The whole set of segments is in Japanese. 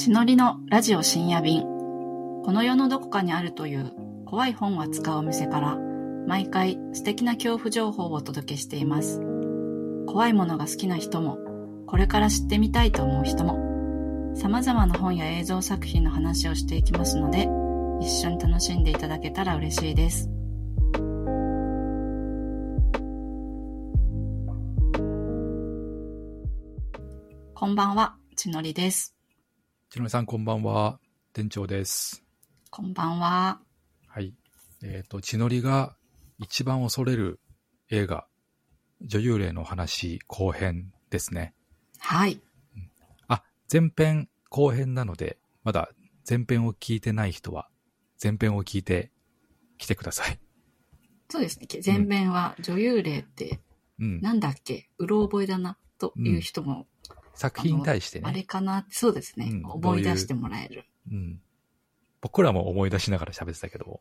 血のりのラジオ深夜便。この世のどこかにあるという怖い本を扱うお店から毎回素敵な恐怖情報をお届けしています。怖いものが好きな人も、これから知ってみたいと思う人も、様々な本や映像作品の話をしていきますので、一緒に楽しんでいただけたら嬉しいです。こんばんは、ちのりです。ちのりさんこんばんは。店長です。こんばんは。はい。えっ、と、ちのりが一番恐れる映画、女優霊の話後編ですね。はい。あ、前編後編なので、まだ前編を聞いてない人は、前編を聞いて来てください。そうですね。前編は女優霊ってうん。なんだっけ、うろ覚えだな、という人も、作品に対してあれね。かな？そうですね、うん思い出してもらえる。うん。僕らも思い出しながら喋ってたけど、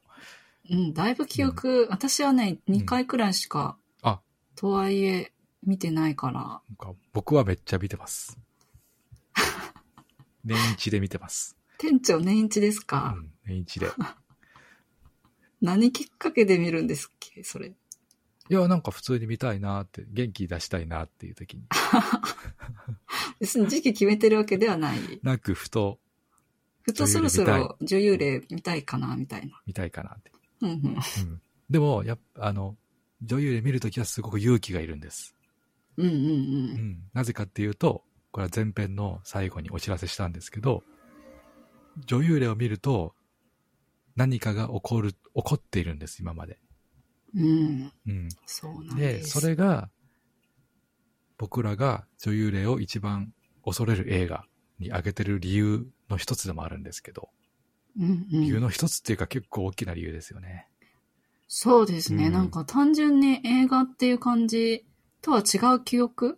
うん、だいぶ記憶、私はね、2回くらいしか、あとはいえ、見てないから、なんか僕はめっちゃ見てます。年一で見てます。店長年一ですうか、ん、年一で。何きっかけで見るんですっけ？それ。いや、なんか普通に見たいなって、元気出したいなっていう時に。別に時期決めてるわけではない。なく、ふとふとそろそろ女優霊見たいかな、みたいな。見たいかなって。うんうん。うん。でも、やっぱ、あの、女優で見るときはすごく勇気がいるんです。うんうんう。うんん。なぜかっていうと、これは前編の最後にお知らせしたんですけど、女優霊を見ると、何かが起こる、起こっているんです、今まで。うん。うん。そうなんで、です。それが、僕らが女優霊を一番恐れる映画に挙げてる理由の一つでもあるんですけど、うんうん、理由の一つっていうか結構大きな理由ですよね。そうですね、うんなんか単純に映画っていう感じとは違う記憶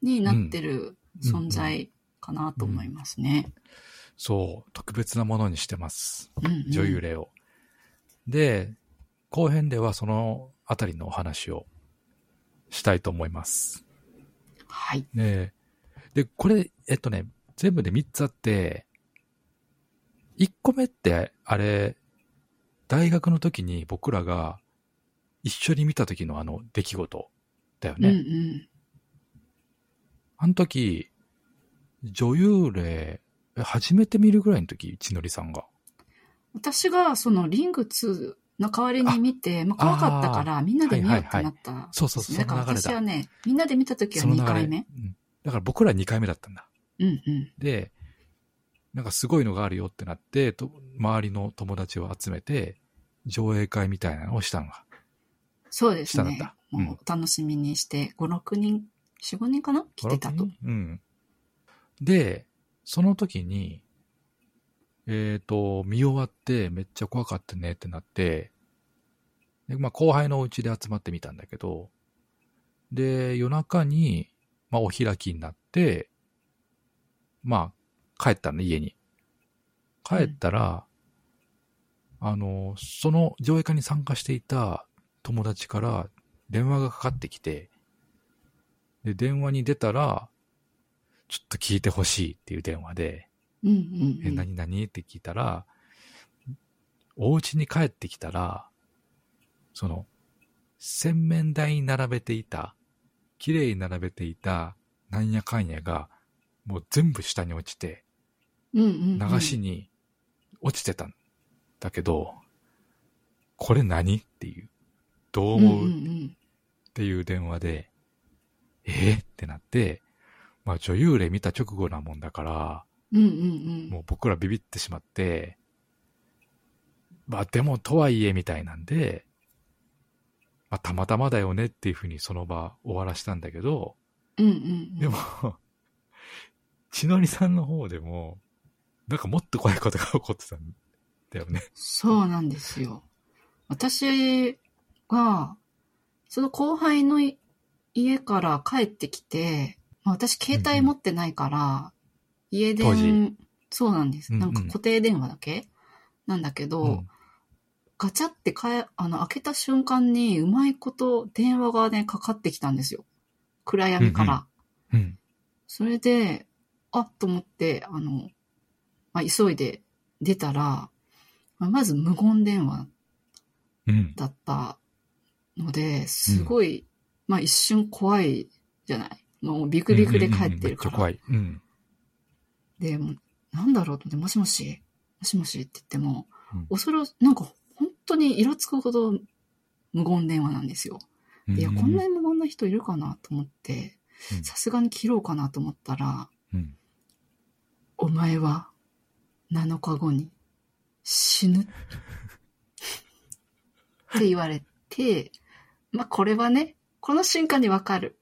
になってる存在かなと思いますね。そう、特別なものにしてます。うんうん女優霊を。で、後編ではそのあたりのお話をしたいと思います。はい。ねで、これ、えっとね、全部で3つあって、1個目って、あれ、大学の時に僕らが一緒に見た時のあの出来事だよね。うんうん。あの時、女優霊、え初めて見るぐらいの時、千りさんが。私がそのリング2の代わりに見て、まあ、怖かったからみんなで見ようってなった、そうそうそうだから私はね、みんなで見た時は2その流れ。回目。うんだから僕ら2回目だったんだ。うんうん。で、なんかすごいのがあるよってなって、と周りの友達を集めて、上映会みたいなのをしたのが。そうですねしたんもう楽しみにして、5、6人、4、5人かな？来てたと。うん。で、その時に、えっ、と、見終わってめっちゃ怖かったねってなって、でまあ後輩のうちで集まってみたんだけど、で、夜中に、まあお開きになって、まあ帰ったの、家に。帰ったら、あの、その上映会に参加していた友達から電話がかかってきて、で、電話に出たら、ちょっと聞いてほしいっていう電話で、うんうん、うえ、ん。何々？って聞いたら、お家に帰ってきたら、その、洗面台に並べていた、綺麗に並べていた、なんやかんやが、もう全部下に落ちて、うんうんうん。流しに落ちてたんだけど、これ何？っていう、どう思う、っていう電話で、え？ーってなって、まあ女優霊見た直後なもんだから、うんうんうんもう僕らビビってしまって、まあでもとはいえみたいなんで、まあたまたまだよねっていうふうにその場終わらしたんだけど、うんうんうんでも、千鳥さんの方でも、なんかもっと怖いことが起こってたんだよね。そうなんですよ。私が、その後輩のい家から帰ってきて、まあ、私携帯持ってないから、家電、そうなんです。うんうんなんか固定電話だけ？なんだけど、うんガチャってかえ、あの、開けた瞬間にうまいこと電話がね、かかってきたんですよ。暗闇から。うん。それで、あっと思って、あの、まあ、急いで出たら、まあまず無言電話うん。だったので、すごい、まあ一瞬怖いじゃない？もうビクビクで帰ってるから。うんうんうんめっちゃ怖い。うん。で、もうなんだろうと思って、もしもし、もしもしって言っても、うん恐ろ、なんか本当にイラつくほど無言電話なんですよ。でいや、こんなに無言な人いるかなと思ってう、んさすがに切ろうかなと思ったら、うん。お前は7日後に死ぬ。って言われて、まあこれはね、この瞬間にわかる。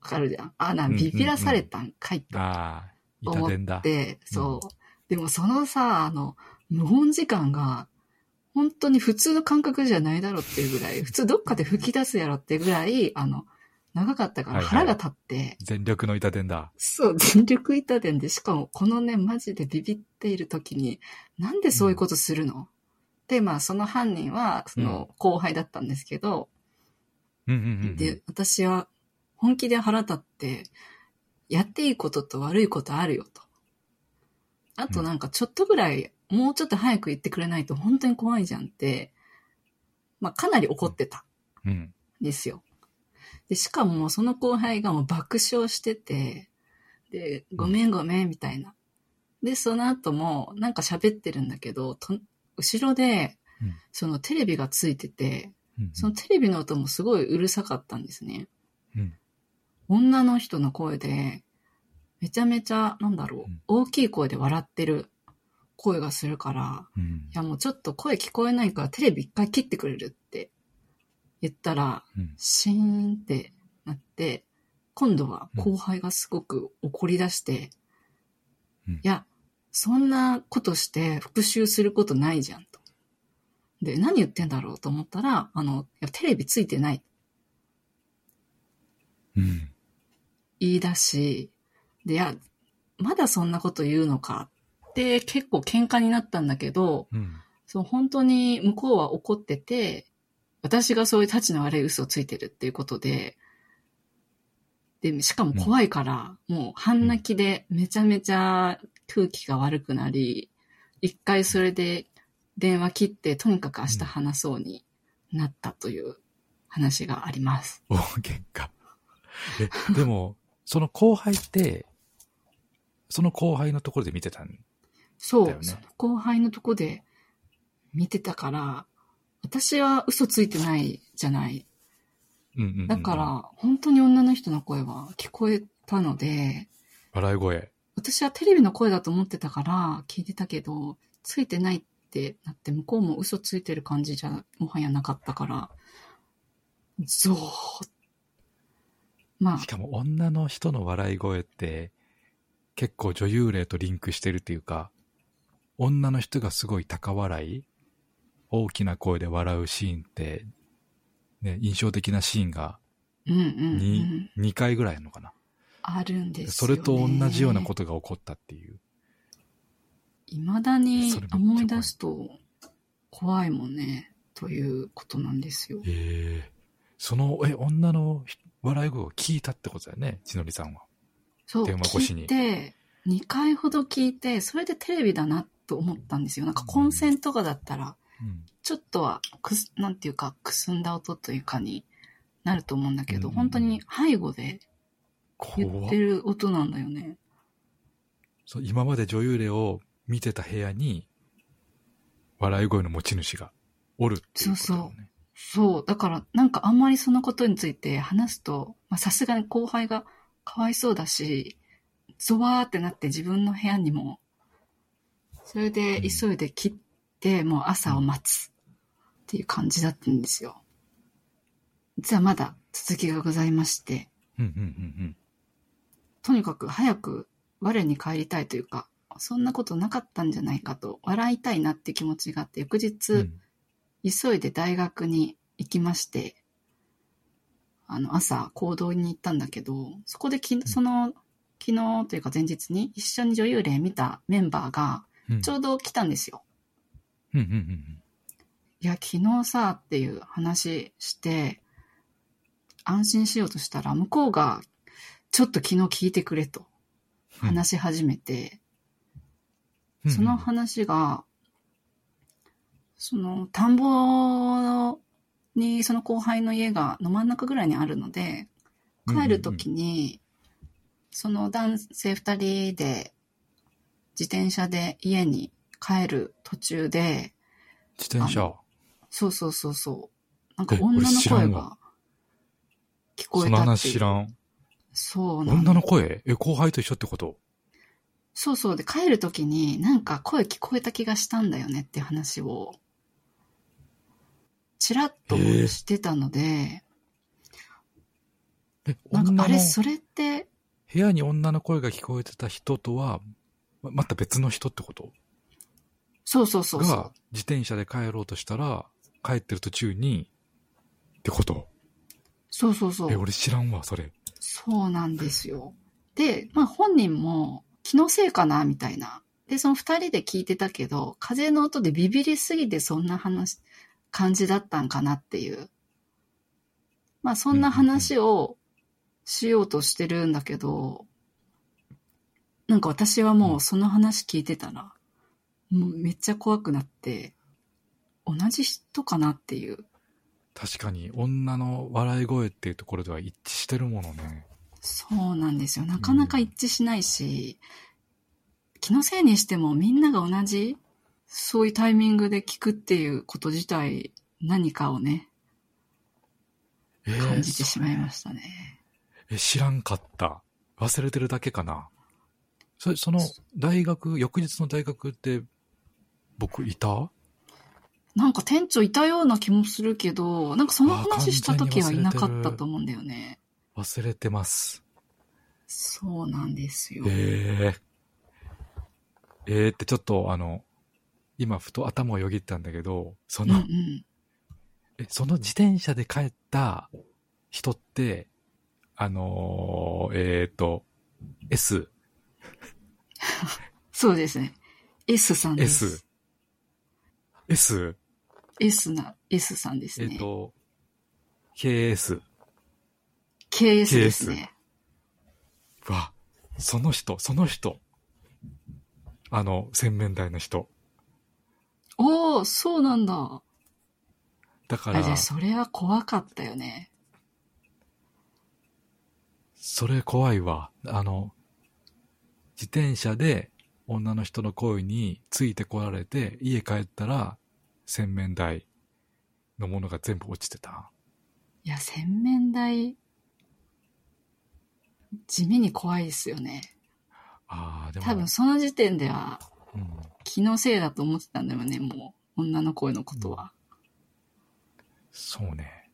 わかるじゃん。あ、な、うんうんうんビビらされたんかいとああ、思っ。て、そう。でもそのさ、あの、無言時間が、本当に普通の感覚じゃないだろうっていうぐらい、普通どっかで吹き出すやろっていうぐらい、あの、長かったからはいはい腹が立って、全力の痛伝だ。そう、全力痛電で、しかもこのね、マジでビビっている時に、なんでそういうことするの、で、まあ、その犯人は、その後輩だったんですけど、うんうんうんうん。で、私は本気で腹立って、やっていいことと悪いことあるよと。あとなんかちょっとぐらい、もうちょっと早く言ってくれないと本当に怖いじゃんって、まあかなり怒ってたうん。んですよ。で、しかもその後輩がもう爆笑してて、で、ごめんごめんみたいな。で、その後もなんか喋ってるんだけど、と後ろでうん、そのテレビがついてて、うんそのテレビの音もすごいうるさかったんですね。うん女の人の声で、めちゃめちゃ、なんだろう、うん。大きい声で笑ってる声がするから、うん。いやもうちょっと声聞こえないからテレビ一回切ってくれるって言ったら、うん。シーンってなって、今度は後輩がすごく怒り出して、うん。いや、そんなことして復讐することないじゃんと。で、何言ってんだろうと思ったら、あの、テレビついてない。うん。言い出し、で、いや、まだそんなこと言うのかって結構喧嘩になったんだけど、うん。そう、本当に向こうは怒ってて、私がそういう立ちの悪い嘘をついてるっていうことで、で、しかも怖いから、もう半泣きでめちゃめちゃ空気が悪くなり、一回それで電話切って、とにかく明日話そうになったという話があります。大喧嘩。え、でも、その後輩って、その後輩のところで見てたんそう、だよねその後輩のとこで見てたから、私は嘘ついてないじゃない。うんうんうんうんだから、本当に女の人の声は聞こえたので、笑い声。私はテレビの声だと思ってたから聞いてたけど、ついてないってなって、向こうも嘘ついてる感じじゃもはやなかったから、ゾーまあし、かも女の人の笑い声って、結構女優霊とリンクしてるっていうか、女の人がすごい高笑い大きな声で笑うシーンって、ね、印象的なシーンがうんうんう 2, ん。2回ぐらいあるのかな。あるんですね。れと同じようなことが起こったっていう。未だに思い出すと怖いもんね、ということなんですよ。ええその、え、女のひ笑い声を聞いたってことだよね、千鳥さんは。そう、電話越しに聞いて、2回ほど聞いて、それでテレビだなと思ったんですよ。なんか混戦とかだったら、うん。ちょっとはくす、なんていうか、くすんだ音というかになると思うんだけど、うん本当に背後で言怖っってる音なんだよね。そう今まで女優霊を見てた部屋に、笑い声の持ち主がおるっていうことだよね。そう。だから、なんかあんまりそのことについて話すと、まあさすがに後輩がかわいそうだし、ゾワーってなって自分の部屋にも、それでうん急いで切って、もう朝を待つっていう感じだったんですよ。実はまだ続きがございまして、とにかく早く我に帰りたいというか、そんなことなかったんじゃないかと、笑いたいなって気持ちがあって、翌日、うん。うん急いで大学に行きまして、あの、朝、行動に行ったんだけど、そこでき、その、昨日というか前日に一緒に女優霊見たメンバーが、うん。ちょうど来たんですよ。うんうんうんいや、昨日さ、っていう話して、安心しようとしたら、向こうが、ちょっと昨日聞いてくれと、話し始めて、その話が、その、田んぼにその後輩の家がの真ん中ぐらいにあるので、帰るときに、その男性二人で自転車で家に帰る途中で、自転車。そうそうそうそう。なんか女の声が聞こえたって。その話知らん。そうなん女の声？え、後輩と一緒ってこと？そうそう。で、帰るときになんか声聞こえた気がしたんだよねって話を、ちらっとしてたので、え、なんかあれ、それって、部屋に女の声が聞こえてた人とは、ままた別の人ってこと？そうそうそうそがう。自転車で帰ろうとしたら、帰ってる途中に、ってこと？そうそうそえ、う。俺知らんわ、それ。そうなんですよ。で、まあ本人も気のせいかなみたいな。で、その二人で聞いてたけど、風の音でビビりすぎてそんな話、感じだったんかなっていう。まあそんな話をしようとしてるんだけど、なんか私はもうその話聞いてたら、もうめっちゃ怖くなって、同じ人かなっていう。確かに、女の笑い声っていうところでは一致してるものね。そうなんですよ。なかなか一致しないし、気のせいにしてもみんなが同じ、そういうタイミングで聞くっていうこと自体、何かをね、えー感じてしまいましたね。え、知らんかった。忘れてるだけかな。そその、大学、翌日の大学って、僕いた？なんか店長いたような気もするけど、なんかその話した時はいなかったと思うんだよね。忘れてます。そうなんですよ。ええええってちょっとあの、今ふと頭をよぎったんだけど、その、うんうん。え、その自転車で帰った人って、あのーえっ、と、S、そうですね。S さんです。S、S な、S さんですえっ、ね。と、KS。KS ですね。わ、その人、その人。あの、洗面台の人。おー、そうなんだ。だからあ、じゃあ、それは怖かったよね。それ怖いわ。あの、自転車で女の人の声についてこられて、家帰ったら洗面台のものが全部落ちてた。いや、洗面台、地味に怖いですよね。ああ、でも。多分その時点ではうん、気のせいだと思ってたんだよね、もう。女の声のことは。そうね。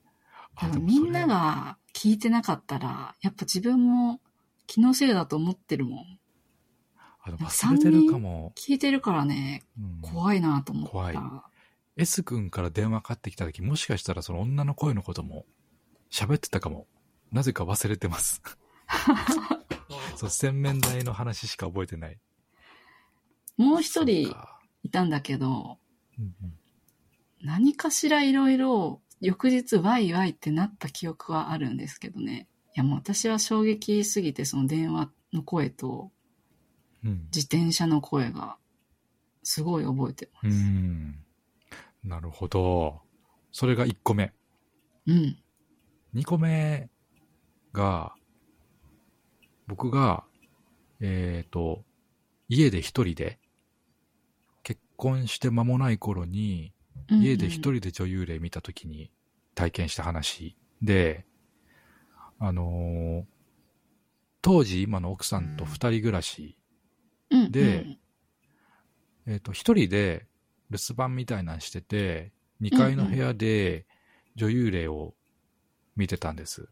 多あ分みんなが聞いてなかったら、やっぱ自分も気のせいだと思ってるもん。あでも忘れてるかも。聞いてるからね、うん、怖いなと思った。怖い S 君から電話かかってきた時、もしかしたらその女の声のことも喋ってたかも。なぜか忘れてます。そう、洗面台の話しか覚えてない。もう一人いたんだけど、うんうん何かしらいろいろ翌日ワイワイってなった記憶はあるんですけどね。いやもう私は衝撃すぎてその電話の声とうん自転車の声がすごい覚えてまうす。ん。なるほど。それが1個目。うん。2個目が、僕が、えっ、と、家で一人で、結婚して間もない頃に、うんうん家で一人で女優霊見た時に体験した話で、あのー当時今の奥さんと二人暮らし、うんうんでえっ、と、一人で留守番みたいなのしてて、二階の部屋で女優霊を見てたんです。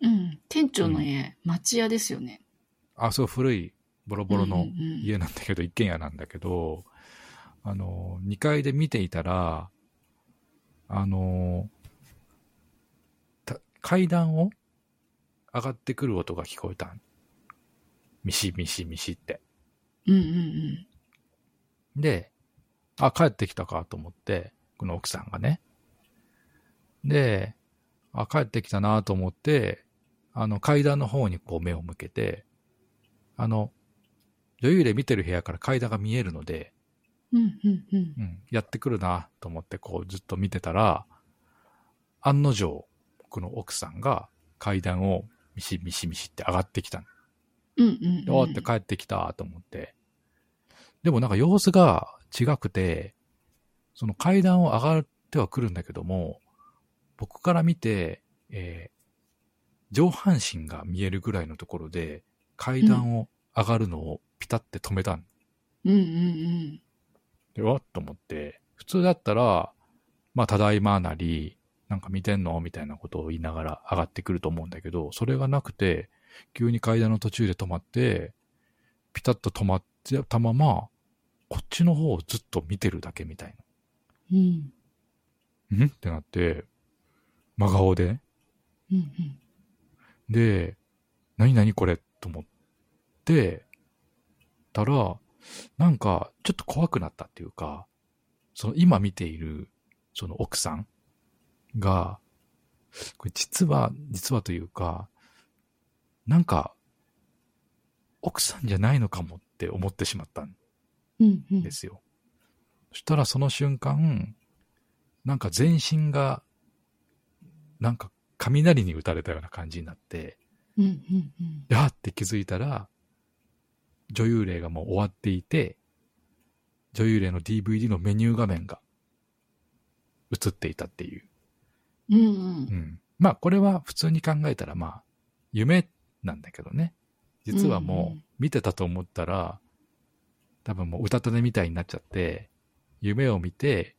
うん。店長の家、町屋ですよね。あ、そう、古い、ボロボロのうんうんうん家なんだけど、一軒家なんだけど、あの、2階で見ていたら、あの、た階段を上がってくる音が聞こえたん。ミシミシミシって。うんうんで、あ、帰ってきたかと思って、この奥さんがね。で、あ、帰ってきたなと思って、あの階段の方にこう目を向けて、あの、女優で見てる部屋から階段が見えるので、うん、うん、うん。うん、やってくるなと思ってこうずっと見てたら、案の定、僕の奥さんが階段をミシミシミシって上がってきたの。うん、うん。おーって帰ってきたと思って。でもなんか様子が違くて、その階段を上がってはくるんだけども、僕から見て、えー上半身が見えるぐらいのところで階段を上がるのをピタって止めたんうん、うん、で、わっと思って、普通だったら、まあ、ただいまなり、なんか見てんの？みたいなことを言いながら上がってくると思うんだけど、それがなくて、急に階段の途中で止まって、ピタッと止まってたまま、こっちの方をずっと見てるだけみたいうん。うん、な。んってなって、真顔でね。うん、うん。で、何々これ？と思って、たら、なんか、ちょっと怖くなったっていうか、その今見ている、その奥さんが、これ実は、実はというか、なんか、奥さんじゃないのかもって思ってしまったんうん、うんで。すよ。そしたらその瞬間、なんか全身が、なんか雷に打たれたような感じになって、うん、うん、うん。やーって気づいたら、女優霊がもう終わっていて、女優霊の DVD のメニュー画面が映っていたっていう。うん、う。うんん。まあこれは普通に考えたらまあ夢なんだけどね。実はうんうんもう見てたと思ったら、多分もう歌たねみたいになっちゃって、夢を見て、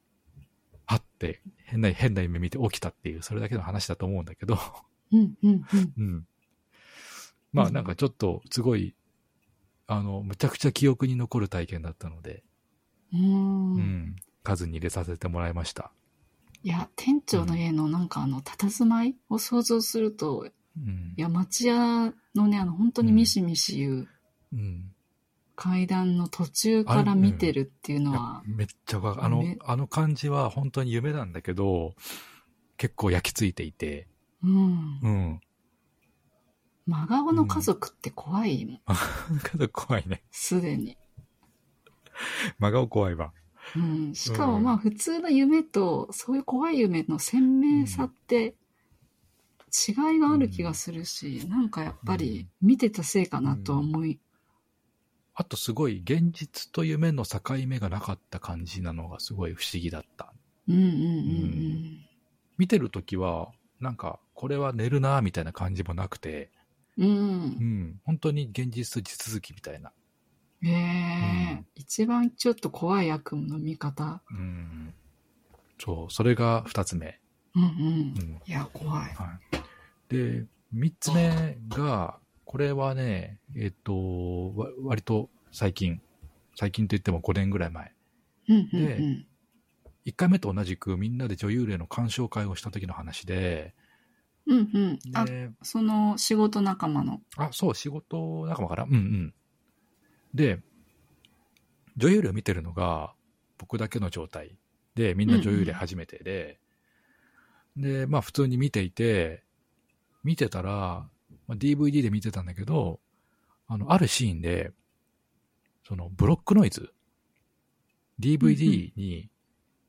はって変な変な夢見て起きたっていう、それだけの話だと思うんだけど、うん、うん、うん。うん。まあなんかちょっとすごい、あの、むちゃくちゃ記憶に残る体験だったので、う。うんん、数に入れさせてもらいました。いや、店長の家のなんかあの、佇まいを想像すると、うんい。や、町屋のね、あの、本当にミシミシ言ううん。階段の途中から見てるっていうのいやは、めっちゃわかあのめ、あの感じは本当に夢なんだけど、結構焼き付いていて、うん。うん。真顔の家族って怖いもん、けど怖いね。すでに。真顔怖いわ。うん。しかもうんまあ、普通の夢と、そういう怖い夢の鮮明さって、違いがある気がするし、なんかやっぱり見てたせいかなとは思い、あとすごい現実と夢の境目がなかった感じなのがすごい不思議だった。うんうんうん見てるときは、なんか、これは寝るなみたいな感じもなくて、うん。う。うんん、本当に現実地続きみたいな。へえ、うん一番ちょっと怖い悪夢の見方。うん。そう、それが二つ目。うんうん。うん。いや、怖い。はい。で、三つ目が、これはね、えっ、と、わ割と最近、最近といっても5年ぐらい前。うんうんでうん。1回目と同じくみんなで女優霊の鑑賞会をした時の話で、うんうん。あ、でその仕事仲間の。あ、そう、仕事仲間からうんうん。で、女優霊を見てるのが僕だけの状態で、みんな女優霊初めてで、で、まあ普通に見ていて、見てたら、まあ、DVD で見てたんだけど、あの、あるシーンで、そのブロックノイズ、DVD に、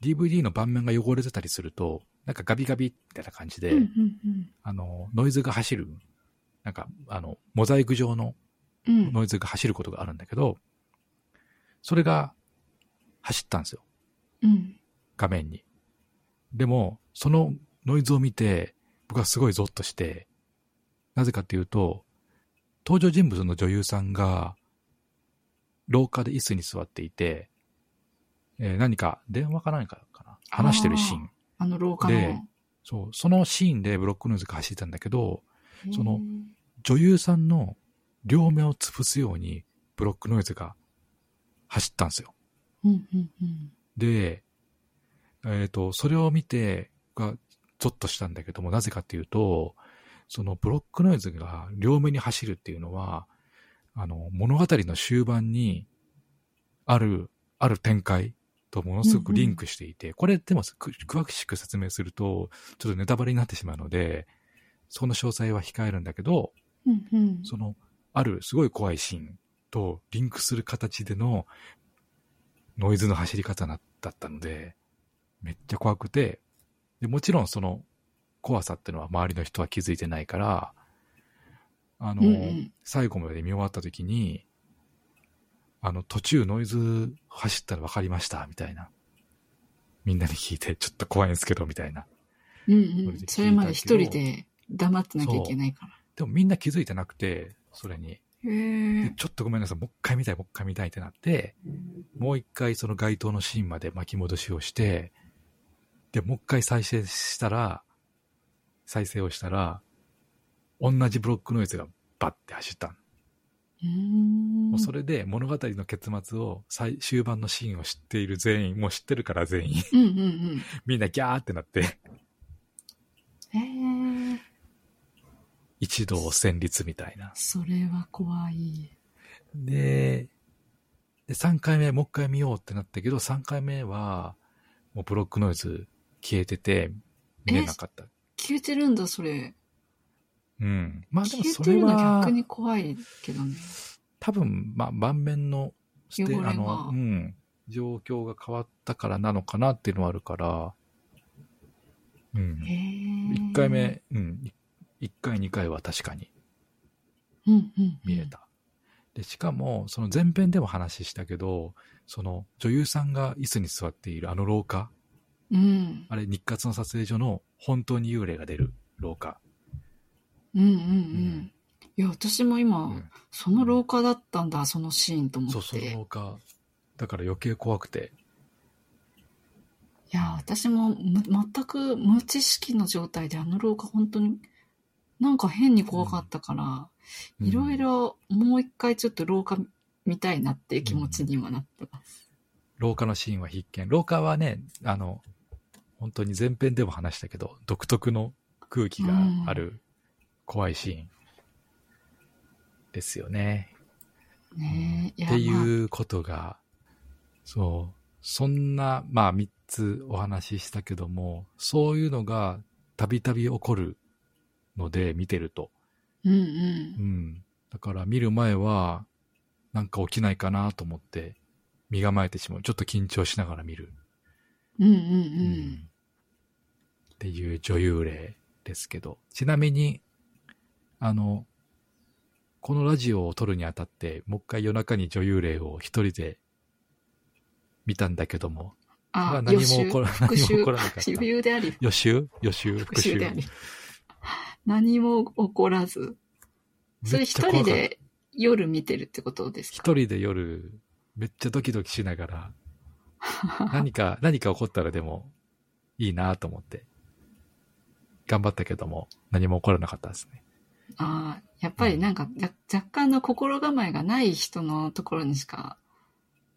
DVD の盤面が汚れてたりすると、なんかガビガビみたいな感じで、うんうんあの、ノイズが走る、なんか、あの、モザイク状のうん。うん。ノイズが走ることがあるんだけど、それが走ったんですよ、うん。画面に。でも、そのノイズを見て、僕はすごいゾッとして、なぜかっていうと、登場人物の女優さんが、廊下で椅子に座っていて、えー何か電話か何かかな？話してるシーン。あの廊下での。そう、そのシーンでブロックノイズが走ってたんだけど、その女優さんの両目を潰すようにブロックノイズが走ったんですよ。うんうんうん。で、えっ、と、それを見て、が、ゾッとしたんだけども、なぜかっていうと、そのブロックノイズが両目に走るっていうのは、あの、物語の終盤にある、ある展開とものすごくリンクしていて、これでもく詳しく説明すると、ちょっとネタバレになってしまうので、その詳細は控えるんだけど、うんうん。その、あるすごい怖いシーンとリンクする形でのノイズの走り方なだったので、めっちゃ怖くて、でもちろんその怖さっていうのは周りの人は気づいてないから、あの、うんうん最後まで見終わった時に、あの、途中ノイズ走ったら分かりました、みたいな。みんなに聞いて、ちょっと怖いんですけど、みたいな。うんうん。それまで一人で黙ってなきゃいけないかでもみんな気づいてなくて、それに。ちょっとごめんなさい、もう一回見たい、もう一回見たいってなって、もう一回その街頭のシーンまで巻き戻しをして、で、もう一回再生したら、再生をしたら、同じブロックノイズがバッて走ったの。うーん。もうそれで物語の結末を最終盤のシーンを知っている全員、もう知ってるから全員、うんうんうん。みんなギャーってなって、へえ。一同戦慄みたいな。それは怖い。で、で3回目もう一回見ようってなったけど、3回目は、もうブロックノイズ消えてて、見れなかった。消えてるんだ、それ。うん。まあでも消えてるのそれは逆、に怖いけどね。多分、まあ盤面のステ汚れがあの、うん、状況が変わったからなのかなっていうのはあるから、うん。へえ。1回目、うん、1回2回は確かにうんうんうん。見れた。で、しかも、その前編でも話したけど、その女優さんが椅子に座っているあの廊下、うん。あれ日活の撮影所の本当に幽霊が出る廊下。うんうんううんん。いや、私も今、うんその廊下だったんだ、そのシーンと思って。そう、その廊下。だから余計怖くて。いや、私もむ全く無知識の状態であの廊下本当になんか変に怖かったから、いろいろもう一回ちょっと廊下見たいなっていう気持ちにはなってます。廊下のシーンは必見。廊下はね、あの、本当に前編でも話したけど、独特の空気がある怖いシーンですよね。ねってまあいうことが、そう、そんな、まあ3つお話ししたけども、そういうのがたびたび起こるので、見てると。うんうんう。ん。だから見る前は、なんか起きないかなと思って、身構えてしまう。ちょっと緊張しながら見る。うんうんう。うんっていう女優霊ですけど。ちなみに、あの、このラジオを撮るにあたって、もう一回夜中に女優霊を一人で見たんだけども、あは、何も起こら復何も習起こらなかった。予習であり、予習？予習？復習？であり。何も起こらず。それ一人で夜見てるってことですか？一人で夜、めっちゃドキドキしながら、何か、何か起こったらでもいいなと思って、頑張ったけども、何も起こらなかったですね。ああ、やっぱりなんか、や若干の心構えがない人のところにしか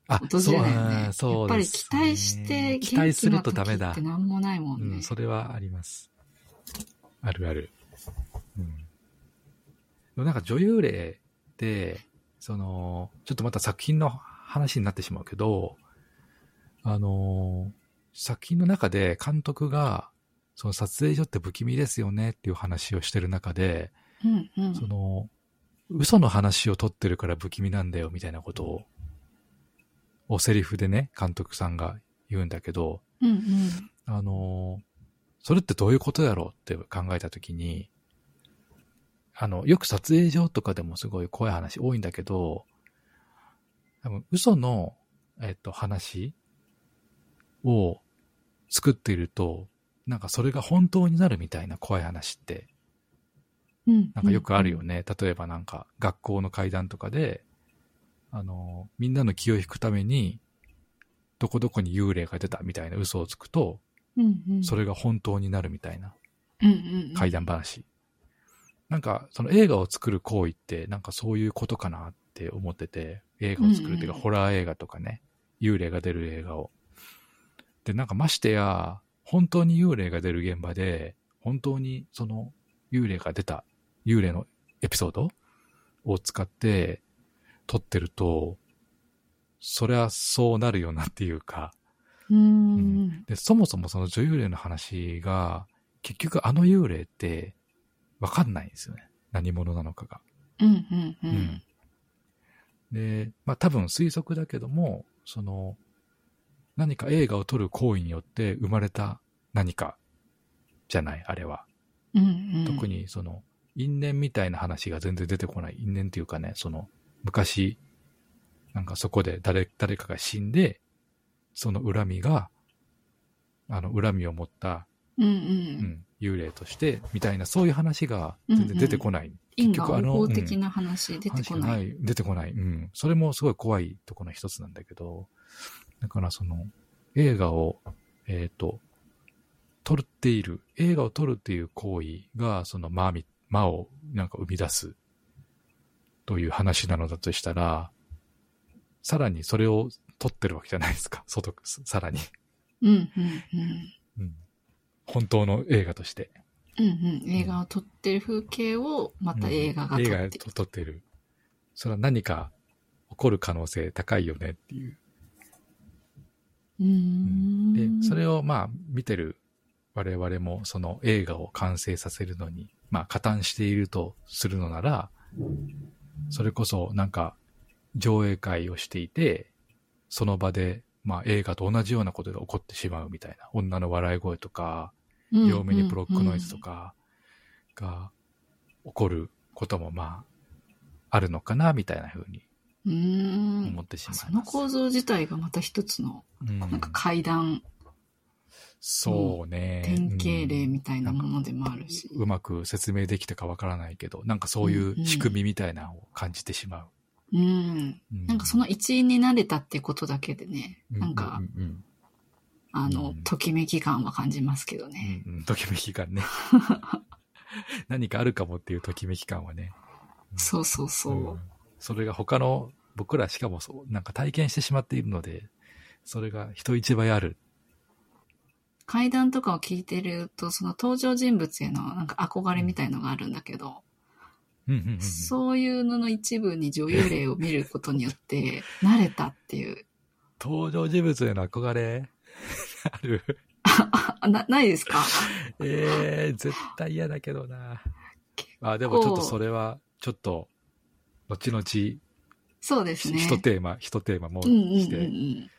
あ、訪れないよね。そうそうやっぱり期待して期待するとダメだって。なんもないもんね。うん、それはあります。あるある。うん。でもなんか女優霊って、その、ちょっとまた作品の話になってしまうけど、あの、作品の中で監督が、その撮影所って不気味ですよねっていう話をしてる中で、うんうん。その、嘘の話を撮ってるから不気味なんだよみたいなことを、おセリフでね、監督さんが言うんだけど、うんうん。あのーそれってどういうことやろうって考えたときに、あの、よく撮影所とかでもすごい怖い話多いんだけど、多分嘘の、えっと、話を作っていると、なんかそれが本当になるみたいな怖い話って、うん。なんかよくあるよね。例えばなんか学校の階段とかで、あの、みんなの気を引くために、どこどこに幽霊が出たみたいな嘘をつくと、うんうん。それが本当になるみたいなうんうんうん。怪談話。なんか、その映画を作る行為って、なんかそういうことかなって思ってて、映画を作るっていうか、うんうんホラー映画とかね、幽霊が出る映画を。で、なんかましてや、本当に幽霊が出る現場で、本当にその幽霊が出た、幽霊のエピソード？を使って撮ってると、そりゃそうなるよなっていうか、うーん。で、そもそもその女優霊の話が、結局あの幽霊って、わかんないんですよね。何者なのかが。うんうんうん。で、まあ多分推測だけども、その、何か映画を撮る行為によって生まれた何かじゃない、あれは。うんうん。特にその、因縁みたいな話が全然出てこない。因縁っていうかね、その、昔、なんかそこで誰、誰かが死んで、その恨みが、あの、恨みを持った、うんう。うんん、幽霊として、みたいな、そういう話が全然出てこない。因果応結局あの報的な話出てこない。出てこない。うん。それもすごい怖いところの一つなんだけど、だからその、映画を、えっ、と、撮っている、映画を撮るっていう行為が、その魔み、魔をなんか生み出すという話なのだとしたら、さらにそれを撮ってるわけじゃないですか。外、さらに。うんうんうん。うん。本当の映画として。うんうん。映画を撮ってる風景をまた映画が撮映画ってる。と撮ってる。それは何か起こる可能性高いよねっていう。うーん。で、それをまあ見てる我々もその映画を完成させるのに、まあ加担しているとするのなら、それこそなんか上映会をしていて、その場でまあ映画と同じようなことが起こってしまうみたいな。女の笑い声とか、うん両目にブロックノイズと。かが起こることもまああるのかなみたいな風にうんうん。うーん思ってしまいます。その構造自体がまた一つの、うんなんか階段、そうね。典型例うんみたいなものでもあるし。うまく説明できたかわからないけど、なんかそういう仕組みみたいなのを感じてしまう。うん。うんなんかその一員になれたってことだけでね、なんかう、んうんあのうん、ときめき感は感じますけどうんね。うんうんときめき感ね。何かあるかもっていうときめき感はね。そうそうそう。うんそれが他の僕らしかもそう、なんか体験してしまっているので、それが人一倍ある。階段とかを聞いてると、その登場人物へのなんか憧れみたいのがあるんだけど、うんうんうんうんそういうのの一部に女優霊を見ることによって、慣れたっていう。登場人物への憧れ？ある？あ、な、ないですか？ええ絶対嫌だけどな。あ、でもちょっとそれは、ちょっと、後々、そうですね。一テーマ、一テーマもうんうんうんうして、ん。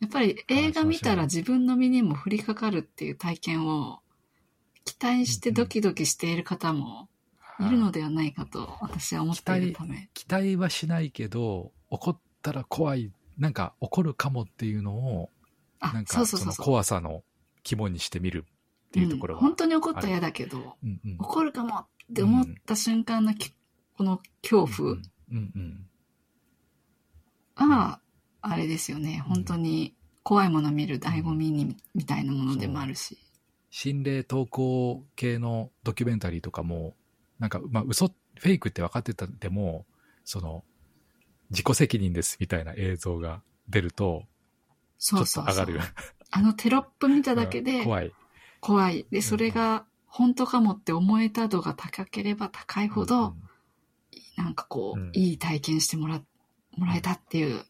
やっぱり映画見たら自分の身にも降りかかるっていう体験を期待してドキドキしている方もいるのではないかと私は思っているため。期待はしないけど、怒ったら怖い、なんか怒るかもっていうのを、なあん、かそうの。怖さの肝にしてみるっていうところは。うん本当に怒ったら嫌だけど、うんうん怒るかもって思った瞬間のき、この恐怖うんうんは、あれですよね。本当に怖いもの見る醍醐味にみたいなものでもあるし。心霊投稿系のドキュメンタリーとかも、なんか、まあ、嘘、フェイクって分かってたでも、その、自己責任ですみたいな映像が出ると、ちょっとそうそうそう。上がる。あのテロップ見ただけうんで怖い。怖い。で、それが本当かもって思えた度が高ければ高いほど、なんかこう、うんいい体験してもら、もらえたっていう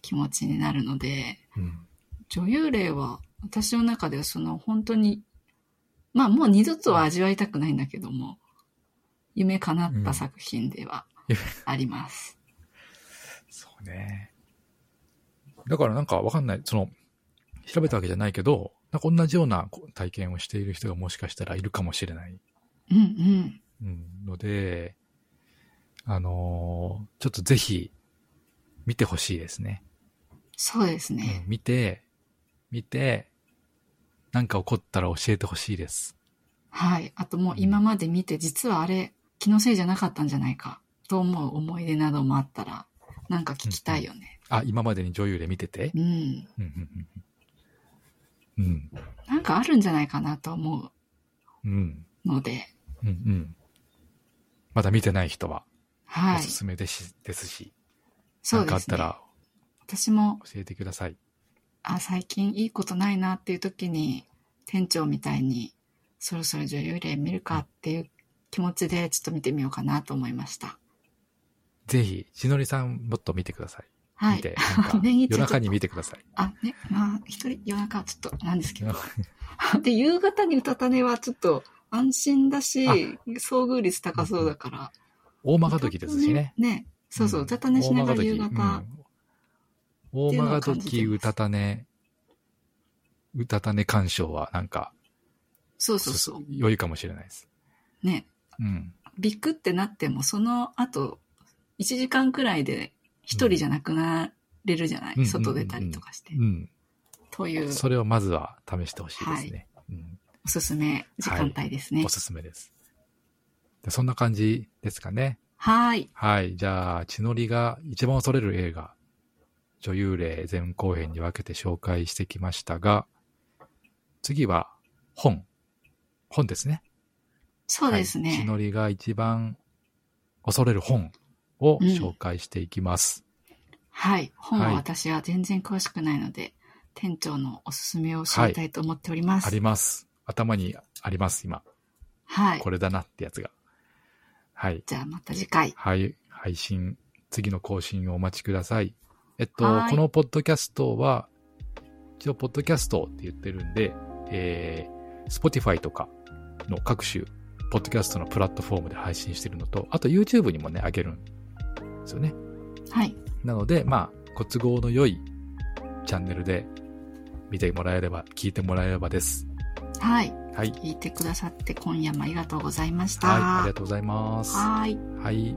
気持ちになるので、うん、うん女優霊は私の中ではその本当に、まあもう二度とは味わいたくないんだけども、夢叶った作品ではうんあります。そうね。だからなんかわかんない。その、調べたわけじゃないけど、なんか同じような体験をしている人がもしかしたらいるかもしれない。うんうん。うん、ので、あのーちょっとぜひ、見てほしいですね。そうですうんね。見て、見て、なんか起こったら教えてほしいです。はい。あともう今まで見て、実はあれ、気のせいじゃなかったんじゃないか、と思う思い出などもあったら、なんか聞きたいよね。あ、今までに女優で見てて？うん。うん、うん、うん。うん、なんかあるんじゃないかなと思うん、うので、うん、うん。まだ見てない人は、はいおす。すめですし、ですし、そなかあうんですね。ったら私も、教えてください。あ、最近いいことないなっていう時に、店長みたいに、そろそろ女優霊見るかっていう気持ちでちょっと見てみようかなと思いました。ぜひ、しのりさんもっと見てください。はい。見て、夜中に見てください。あ、ね、まあ、一人夜中はちょっとなんですけど。で、夕方に歌たねはちょっと安心だし、あ遭遇率高そうだから。大間が時ですしね。ね。そうそう、ん歌たねしながら夕方。大間が時、歌たね、うたた寝鑑賞はなんか、そうそうそう。良いかもしれないです。ね。うん。ビックってなっても、その後、1時間くらいで一人じゃなくなれるじゃない、うん外出たりとかして。うん。というそれをまずは試してほしいですね。うん。おすすめ時間帯ですねお。すすめです。でそんな感じですかね。はい。はい。じゃあ、血のりが一番恐れる映画、女優霊前後編に分けて紹介してきましたが、次は本。本ですね。そうですはい。のりが一番恐れる本を紹介していきます。はい。本ははい私は全然詳しくないので、店長のおすすめを知りたいと思っております。あります。頭にあります、今。はいこ。れだなってやつが。はい。じゃあまた次回。はい。配信、次の更新をお待ちください。えっと、はいこのポッドキャストは、一応、ポッドキャストって言ってるんで、えー、Spotify とかの各種、ポッドキャストのプラットフォームで配信してるのと、あと YouTube にもね、上げるんですよね。はい。なので、まあ、ご都合の良いチャンネルで見てもらえれば、聞いてもらえればです。はい。はい。聞いてくださって今夜もありがとうございました。はい。ありがとうございます。はい。はい。